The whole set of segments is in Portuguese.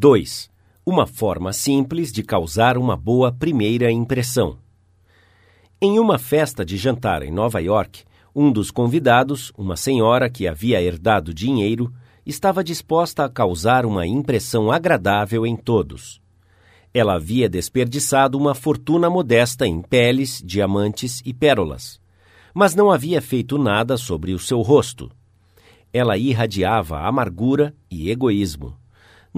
2. Uma forma simples de causar uma boa primeira impressão. Em uma festa de jantar em Nova York, um dos convidados, uma senhora que havia herdado dinheiro, estava disposta a causar uma impressão agradável em todos. Ela havia desperdiçado uma fortuna modesta em peles, diamantes e pérolas, mas não havia feito nada sobre o seu rosto. Ela irradiava amargura e egoísmo.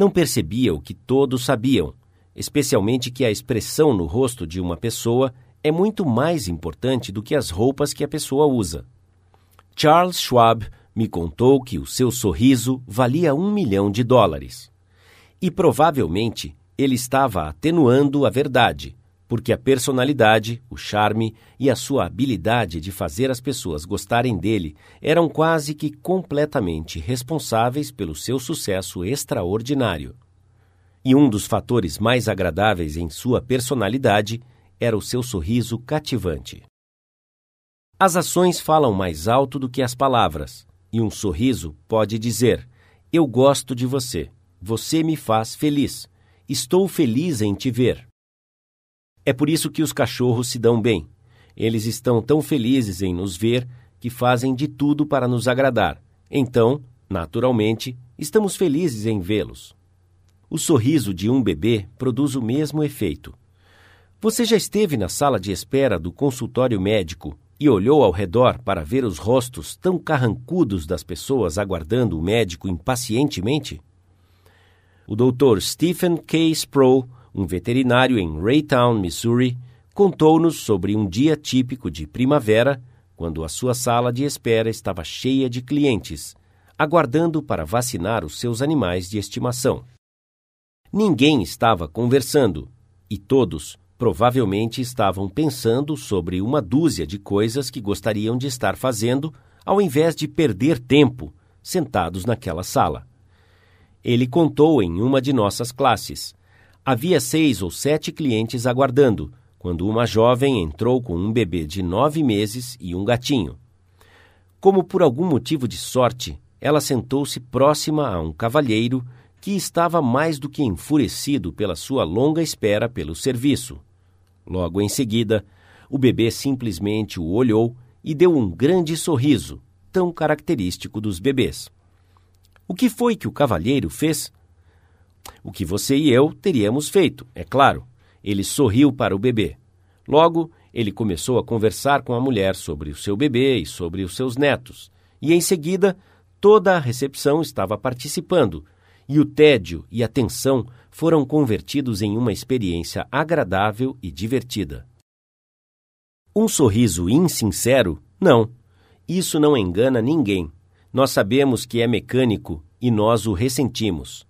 Não percebia o que todos sabiam, especialmente que a expressão no rosto de uma pessoa é muito mais importante do que as roupas que a pessoa usa. Charles Schwab me contou que o seu sorriso valia um milhão de dólares. E provavelmente ele estava atenuando a verdade, porque a personalidade, o charme e a sua habilidade de fazer as pessoas gostarem dele eram quase que completamente responsáveis pelo seu sucesso extraordinário. E um dos fatores mais agradáveis em sua personalidade era o seu sorriso cativante. As ações falam mais alto do que as palavras, e um sorriso pode dizer: Eu gosto de você, você me faz feliz, estou feliz em te ver. É por isso que os cachorros se dão bem. Eles estão tão felizes em nos ver que fazem de tudo para nos agradar. Então, naturalmente, estamos felizes em vê-los. O sorriso de um bebê produz o mesmo efeito. Você já esteve na sala de espera do consultório médico e olhou ao redor para ver os rostos tão carrancudos das pessoas aguardando o médico impacientemente? O Dr. Stephen K. Sproul, um veterinário em Raytown, Missouri, contou-nos sobre um dia típico de primavera, quando a sua sala de espera estava cheia de clientes, aguardando para vacinar os seus animais de estimação. Ninguém estava conversando, e todos provavelmente estavam pensando sobre uma dúzia de coisas que gostariam de estar fazendo ao invés de perder tempo sentados naquela sala. Ele contou em uma de nossas classes. Havia seis ou sete clientes aguardando, quando uma jovem entrou com um bebê de nove meses e um gatinho. Como por algum motivo de sorte, ela sentou-se próxima a um cavalheiro que estava mais do que enfurecido pela sua longa espera pelo serviço. Logo em seguida, o bebê simplesmente o olhou e deu um grande sorriso, tão característico dos bebês. O que foi que o cavalheiro fez? O que você e eu teríamos feito, é claro. Ele sorriu para o bebê. Logo, ele começou a conversar com a mulher sobre o seu bebê e sobre os seus netos. E em seguida, toda a recepção estava participando, e o tédio e a tensão foram convertidos em uma experiência agradável e divertida. Um sorriso insincero? Não. Isso não engana ninguém. Nós sabemos que é mecânico e nós o ressentimos.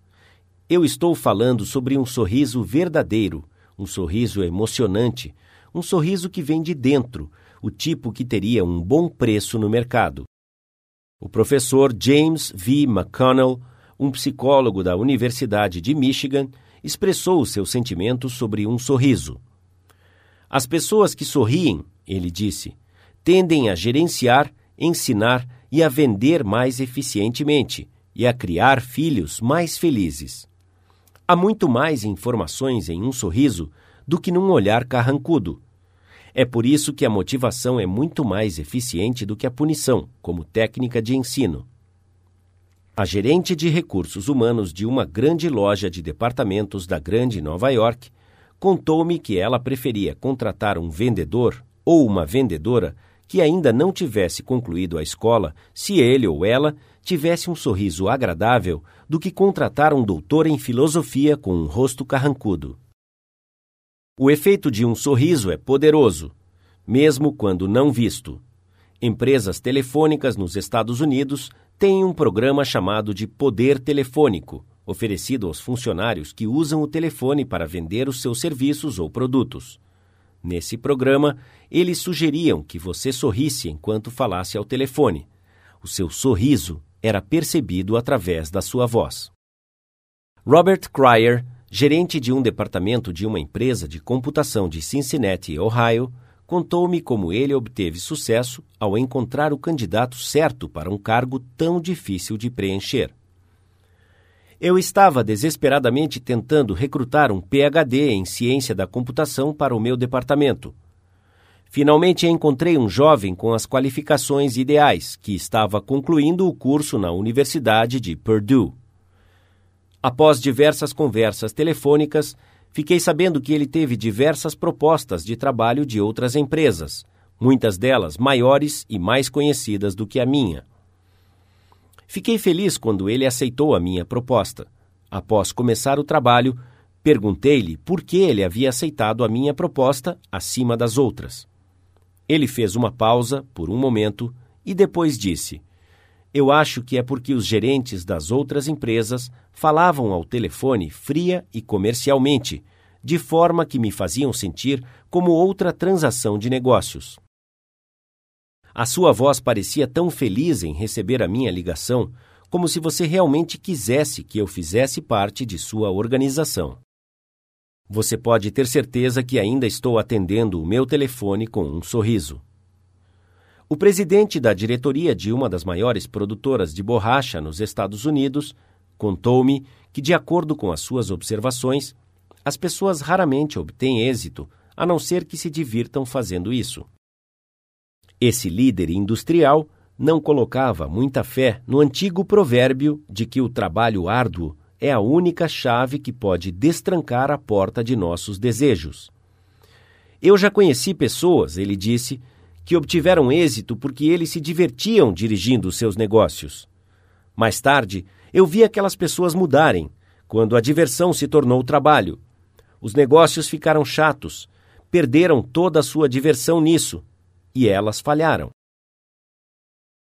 Eu estou falando sobre um sorriso verdadeiro, um sorriso emocionante, um sorriso que vem de dentro, o tipo que teria um bom preço no mercado. O professor James V. McConnell um psicólogo da Universidade de Michigan, expressou seus sentimentos sobre um sorriso. As pessoas que sorriem, ele disse, tendem a gerenciar, ensinar e a vender mais eficientemente e a criar filhos mais felizes. Há muito mais informações em um sorriso do que num olhar carrancudo. É por isso que a motivação é muito mais eficiente do que a punição, como técnica de ensino. A gerente de recursos humanos de uma grande loja de departamentos da Grande Nova York contou-me que ela preferia contratar um vendedor ou uma vendedora que ainda não tivesse concluído a escola se ele ou ela tivesse um sorriso agradável do que contratar um doutor em filosofia com um rosto carrancudo. O efeito de um sorriso é poderoso, mesmo quando não visto. Empresas telefônicas nos Estados Unidos têm um programa chamado de Poder Telefônico, oferecido aos funcionários que usam o telefone para vender os seus serviços ou produtos. Nesse programa, eles sugeriam que você sorrisse enquanto falasse ao telefone. O seu sorriso era percebido através da sua voz. Robert Cryer, gerente de um departamento de uma empresa de computação de Cincinnati, Ohio, contou-me como ele obteve sucesso ao encontrar o candidato certo para um cargo tão difícil de preencher. Eu estava desesperadamente tentando recrutar um PhD em ciência da computação para o meu departamento. Finalmente encontrei um jovem com as qualificações ideais, que estava concluindo o curso na Universidade de Purdue. Após diversas conversas telefônicas, fiquei sabendo que ele teve diversas propostas de trabalho de outras empresas, muitas delas maiores e mais conhecidas do que a minha. Fiquei feliz quando ele aceitou a minha proposta. Após começar o trabalho, perguntei-lhe por que ele havia aceitado a minha proposta acima das outras. Ele fez uma pausa por um momento e depois disse: Eu acho que é porque os gerentes das outras empresas falavam ao telefone fria e comercialmente, de forma que me faziam sentir como outra transação de negócios. A sua voz parecia tão feliz em receber a minha ligação, como se você realmente quisesse que eu fizesse parte de sua organização. Você pode ter certeza que ainda estou atendendo o meu telefone com um sorriso. O presidente da diretoria de uma das maiores produtoras de borracha nos Estados Unidos contou-me que, de acordo com as suas observações, as pessoas raramente obtêm êxito a não ser que se divirtam fazendo isso. Esse líder industrial não colocava muita fé no antigo provérbio de que o trabalho árduo é a única chave que pode destrancar a porta de nossos desejos. Eu já conheci pessoas, ele disse, que obtiveram êxito porque eles se divertiam dirigindo seus negócios. Mais tarde, eu vi aquelas pessoas mudarem, quando a diversão se tornou trabalho. Os negócios ficaram chatos, perderam toda a sua diversão nisso e elas falharam.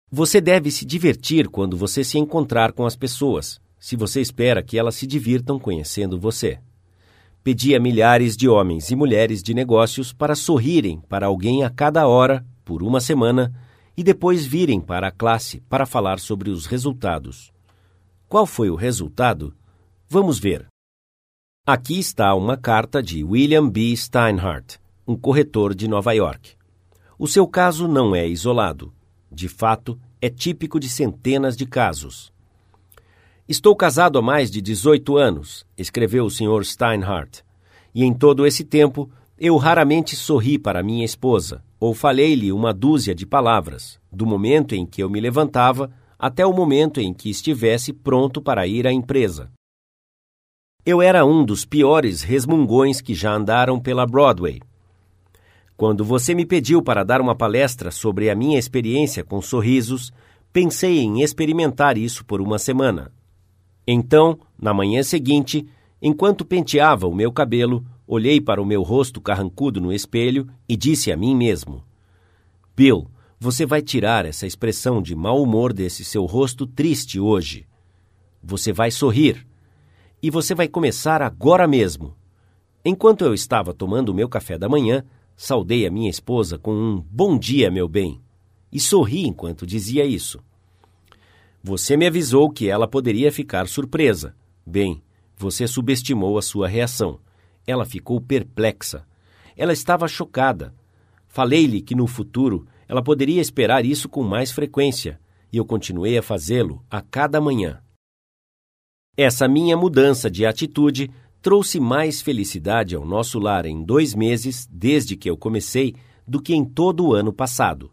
Você deve se divertir quando você se encontrar com as pessoas, se você espera que elas se divirtam conhecendo você. Pedi a milhares de homens e mulheres de negócios para sorrirem para alguém a cada hora, por uma semana, e depois virem para a classe para falar sobre os resultados. Qual foi o resultado? Vamos ver. Aqui está uma carta de William B. Steinhardt, um corretor de Nova York. O seu caso não é isolado. De fato, é típico de centenas de casos. Estou casado há mais de 18 anos, escreveu o Sr. Steinhardt, e em todo esse tempo eu raramente sorri para minha esposa ou falei-lhe uma dúzia de palavras, do momento em que eu me levantava até o momento em que estivesse pronto para ir à empresa. Eu era um dos piores resmungões que já andaram pela Broadway quando você me pediu para dar uma palestra sobre a minha experiência com sorrisos, pensei em experimentar isso por uma semana. Então, na manhã seguinte, enquanto penteava o meu cabelo, olhei para o meu rosto carrancudo no espelho e disse a mim mesmo: Bill, você vai tirar essa expressão de mau humor desse seu rosto triste hoje. Você vai sorrir. E você vai começar agora mesmo. Enquanto eu estava tomando o meu café da manhã, Saudei a minha esposa com um bom dia, meu bem, e sorri enquanto dizia isso. Você me avisou que ela poderia ficar surpresa. Bem, você subestimou a sua reação. Ela ficou perplexa. Ela estava chocada. Falei-lhe que no futuro ela poderia esperar isso com mais frequência, e eu continuei a fazê-lo a cada manhã. Essa minha mudança de atitude trouxe mais felicidade ao nosso lar em dois meses, desde que eu comecei, do que em todo o ano passado.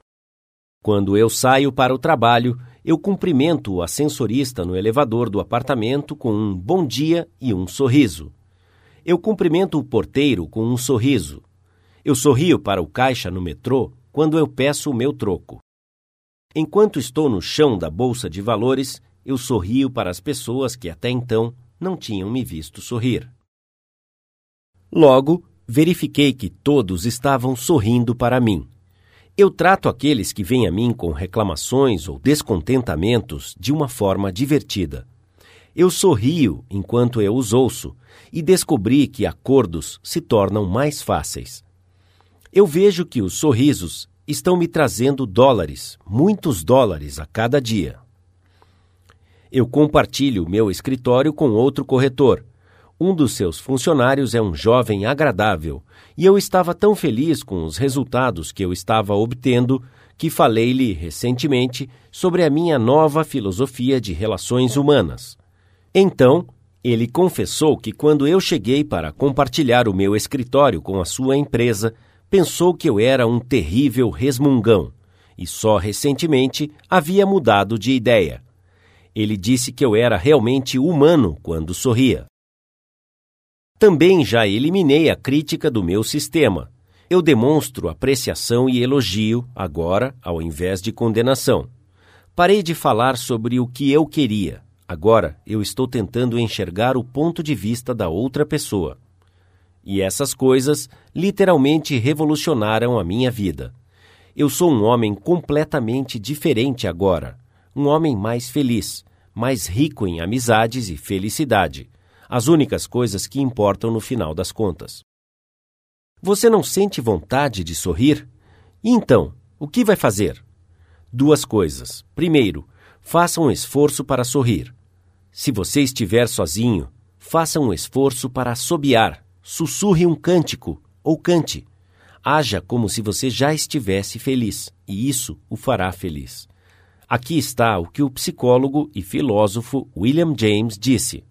Quando eu saio para o trabalho, eu cumprimento o ascensorista no elevador do apartamento com um bom dia e um sorriso. Eu cumprimento o porteiro com um sorriso. Eu sorrio para o caixa no metrô quando eu peço o meu troco. Enquanto estou no chão da bolsa de valores, eu sorrio para as pessoas que até então não tinham me visto sorrir. Logo, verifiquei que todos estavam sorrindo para mim. Eu trato aqueles que vêm a mim com reclamações ou descontentamentos de uma forma divertida. Eu sorrio enquanto eu os ouço e descobri que acordos se tornam mais fáceis. Eu vejo que os sorrisos estão me trazendo dólares, muitos dólares a cada dia. Eu compartilho meu escritório com outro corretor um dos seus funcionários é um jovem agradável, e eu estava tão feliz com os resultados que eu estava obtendo que falei-lhe recentemente sobre a minha nova filosofia de relações humanas. Então, Ele confessou que quando eu cheguei para compartilhar o meu escritório com a sua empresa, pensou que eu era um terrível resmungão e só recentemente havia mudado de ideia. Ele disse que eu era realmente humano quando sorria. Também já eliminei a crítica do meu sistema. Eu demonstro apreciação e elogio, agora, ao invés de condenação. Parei de falar sobre o que eu queria. Agora eu estou tentando enxergar o ponto de vista da outra pessoa. E essas coisas literalmente revolucionaram a minha vida. Eu sou um homem completamente diferente agora. Um homem mais feliz, mais rico em amizades e felicidade. As únicas coisas que importam no final das contas. Você não sente vontade de sorrir? E então, o que vai fazer? Duas coisas. Primeiro, faça um esforço para sorrir. Se você estiver sozinho, faça um esforço para assobiar, sussurre um cântico ou cante. Haja como se você já estivesse feliz, e isso o fará feliz. Aqui está o que o psicólogo e filósofo William James disse.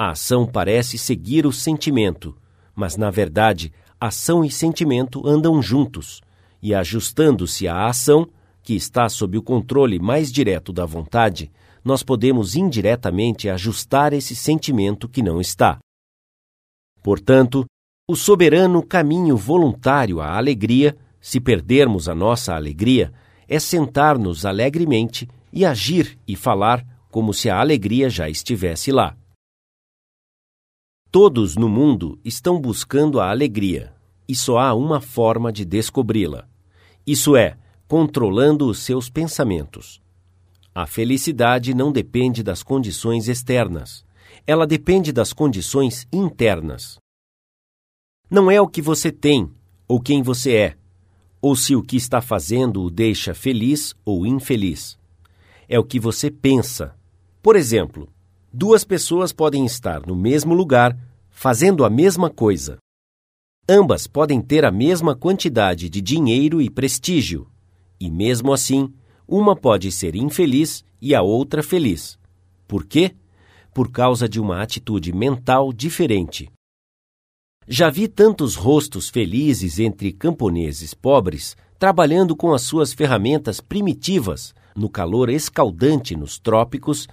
A ação parece seguir o sentimento, mas na verdade, ação e sentimento andam juntos, e ajustando-se à ação, que está sob o controle mais direto da vontade, nós podemos indiretamente ajustar esse sentimento que não está. Portanto, o soberano caminho voluntário à alegria, se perdermos a nossa alegria, é sentar-nos alegremente e agir e falar como se a alegria já estivesse lá. Todos no mundo estão buscando a alegria, e só há uma forma de descobri-la. Isso é, controlando os seus pensamentos. A felicidade não depende das condições externas, ela depende das condições internas. Não é o que você tem ou quem você é, ou se o que está fazendo o deixa feliz ou infeliz. É o que você pensa. Por exemplo, duas pessoas podem estar no mesmo lugar fazendo a mesma coisa. Ambas podem ter a mesma quantidade de dinheiro e prestígio, e mesmo assim, uma pode ser infeliz e a outra feliz. Por quê? Por causa de uma atitude mental diferente. Já vi tantos rostos felizes entre camponeses pobres trabalhando com as suas ferramentas primitivas no calor escaldante nos trópicos,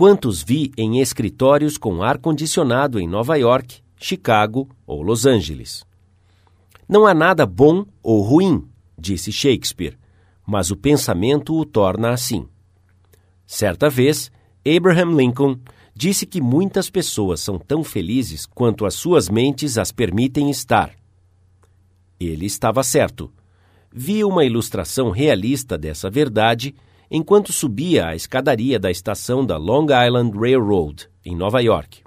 quantos vi em escritórios com ar-condicionado em Nova York, Chicago ou Los Angeles. Não há nada bom ou ruim, disse Shakespeare, mas o pensamento o torna assim. Certa vez, Abraham Lincoln disse que muitas pessoas são tão felizes quanto as suas mentes as permitem estar. Ele estava certo. Vi uma ilustração realista dessa verdade enquanto subia a escadaria da estação da Long Island Railroad, em Nova York.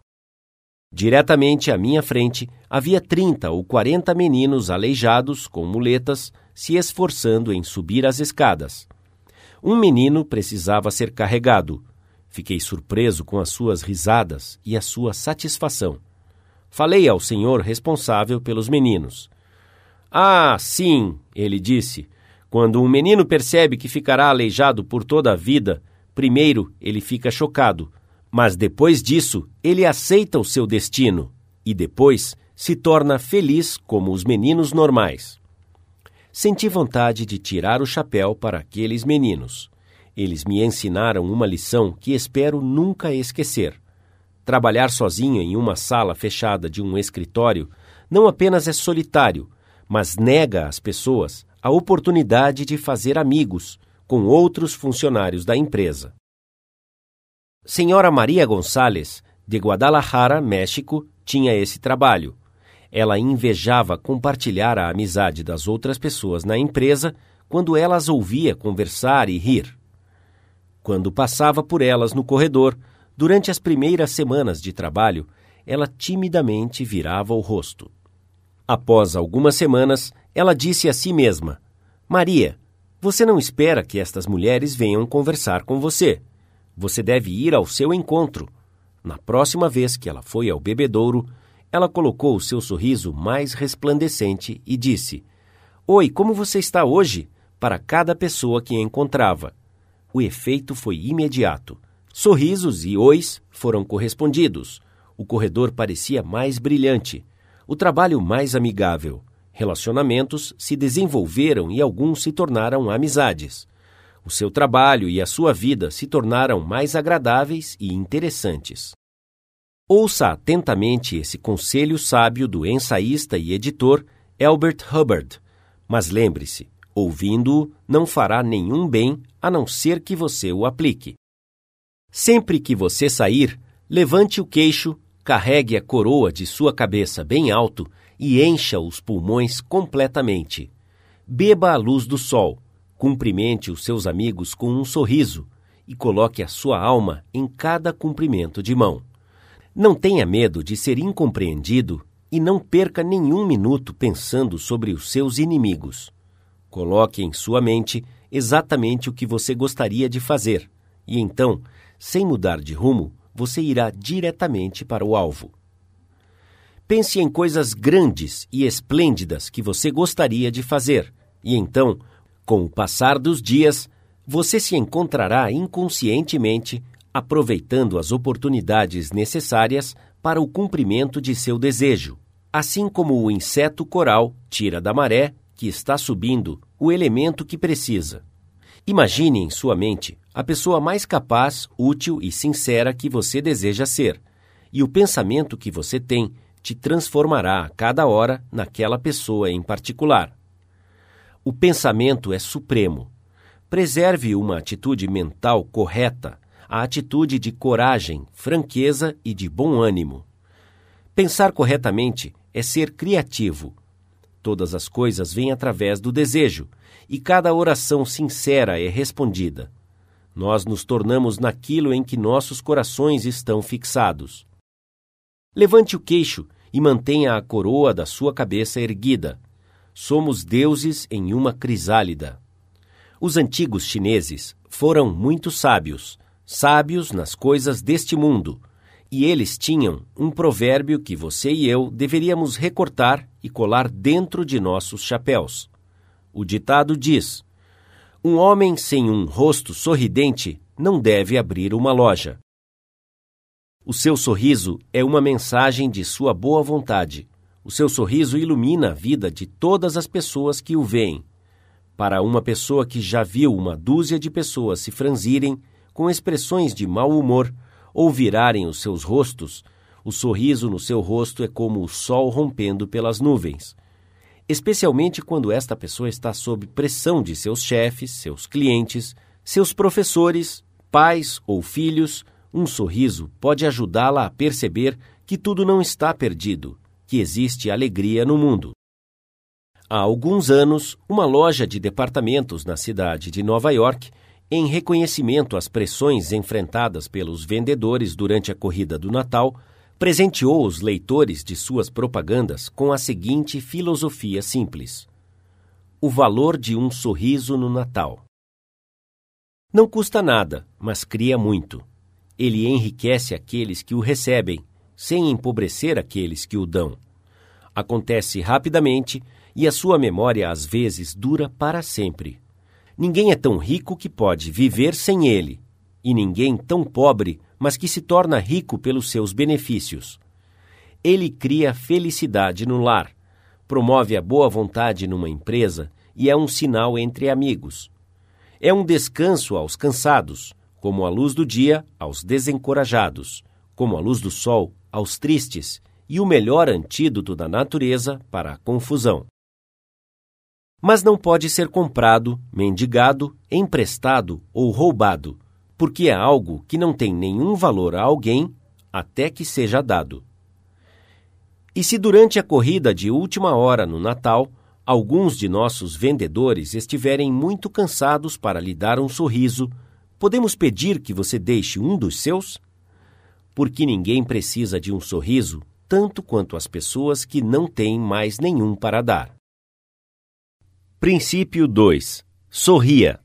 Diretamente à minha frente havia 30 ou 40 meninos aleijados com muletas se esforçando em subir as escadas. Um menino precisava ser carregado. Fiquei surpreso com as suas risadas e a sua satisfação. Falei ao senhor responsável pelos meninos. Ah, sim, ele disse. Quando um menino percebe que ficará aleijado por toda a vida, primeiro ele fica chocado, mas depois disso ele aceita o seu destino e depois se torna feliz como os meninos normais senti vontade de tirar o chapéu para aqueles meninos. Eles me ensinaram uma lição que espero nunca esquecer. Trabalhar sozinho em uma sala fechada de um escritório não apenas é solitário, mas nega às pessoas a oportunidade de fazer amigos com outros funcionários da empresa. Senhora Maria Gonçalves, de Guadalajara, México, tinha esse trabalho ela invejava compartilhar a amizade das outras pessoas na empresa quando ela as ouvia conversar e rir. Quando passava por elas no corredor, durante as primeiras semanas de trabalho, ela timidamente virava o rosto. Após algumas semanas, ela disse a si mesma: Maria, você não espera que estas mulheres venham conversar com você. Você deve ir ao seu encontro. Na próxima vez que ela foi ao bebedouro, ela colocou o seu sorriso mais resplandecente e disse: Oi, como você está hoje? para cada pessoa que encontrava. O efeito foi imediato. Sorrisos e ois foram correspondidos. O corredor parecia mais brilhante, o trabalho mais amigável. Relacionamentos se desenvolveram e alguns se tornaram amizades. O seu trabalho e a sua vida se tornaram mais agradáveis e interessantes. Ouça atentamente esse conselho sábio do ensaísta e editor Albert Hubbard, mas lembre-se: ouvindo-o não fará nenhum bem a não ser que você o aplique. Sempre que você sair, levante o queixo, carregue a coroa de sua cabeça bem alto e encha os pulmões completamente. Beba a luz do sol, cumprimente os seus amigos com um sorriso e coloque a sua alma em cada cumprimento de mão. Não tenha medo de ser incompreendido e não perca nenhum minuto pensando sobre os seus inimigos. Coloque em sua mente exatamente o que você gostaria de fazer, e então, sem mudar de rumo, você irá diretamente para o alvo. Pense em coisas grandes e esplêndidas que você gostaria de fazer, e então, com o passar dos dias, você se encontrará inconscientemente aproveitando as oportunidades necessárias para o cumprimento de seu desejo, assim como o inseto coral tira da maré que está subindo o elemento que precisa. Imagine em sua mente a pessoa mais capaz, útil e sincera que você deseja ser, e o pensamento que você tem te transformará a cada hora naquela pessoa em particular. O pensamento é supremo. Preserve uma atitude mental correta, a atitude de coragem, franqueza e de bom ânimo. Pensar corretamente é ser criativo, Todas as coisas vêm através do desejo, e cada oração sincera é respondida. Nós nos tornamos naquilo em que nossos corações estão fixados. Levante o queixo e mantenha a coroa da sua cabeça erguida. Somos deuses em uma crisálida. Os antigos chineses foram muito sábios, sábios nas coisas deste mundo, e eles tinham um provérbio que você e eu deveríamos recortar e colar dentro de nossos chapéus. O ditado diz: Um homem sem um rosto sorridente não deve abrir uma loja. O seu sorriso é uma mensagem de sua boa vontade. O seu sorriso ilumina a vida de todas as pessoas que o veem. Para uma pessoa que já viu uma dúzia de pessoas se franzirem com expressões de mau humor, ou virarem os seus rostos, o sorriso no seu rosto é como o sol rompendo pelas nuvens. Especialmente quando esta pessoa está sob pressão de seus chefes, seus clientes, seus professores, pais ou filhos, um sorriso pode ajudá-la a perceber que tudo não está perdido, que existe alegria no mundo. Há alguns anos, uma loja de departamentos na cidade de Nova York em reconhecimento às pressões enfrentadas pelos vendedores durante a corrida do Natal, presenteou os leitores de suas propagandas com a seguinte filosofia simples: O valor de um sorriso no Natal. Não custa nada, mas cria muito. Ele enriquece aqueles que o recebem, sem empobrecer aqueles que o dão. Acontece rapidamente e a sua memória às vezes dura para sempre. Ninguém é tão rico que pode viver sem ele, e ninguém tão pobre, mas que se torna rico pelos seus benefícios. Ele cria felicidade no lar, promove a boa vontade numa empresa e é um sinal entre amigos. É um descanso aos cansados, como a luz do dia aos desencorajados, como a luz do sol aos tristes, e o melhor antídoto da natureza para a confusão mas não pode ser comprado, mendigado, emprestado ou roubado, porque é algo que não tem nenhum valor a alguém até que seja dado. E se durante a corrida de última hora no Natal, alguns de nossos vendedores estiverem muito cansados para lhe dar um sorriso, podemos pedir que você deixe um dos seus? Porque ninguém precisa de um sorriso tanto quanto as pessoas que não têm mais nenhum para dar. Princípio 2. Sorria.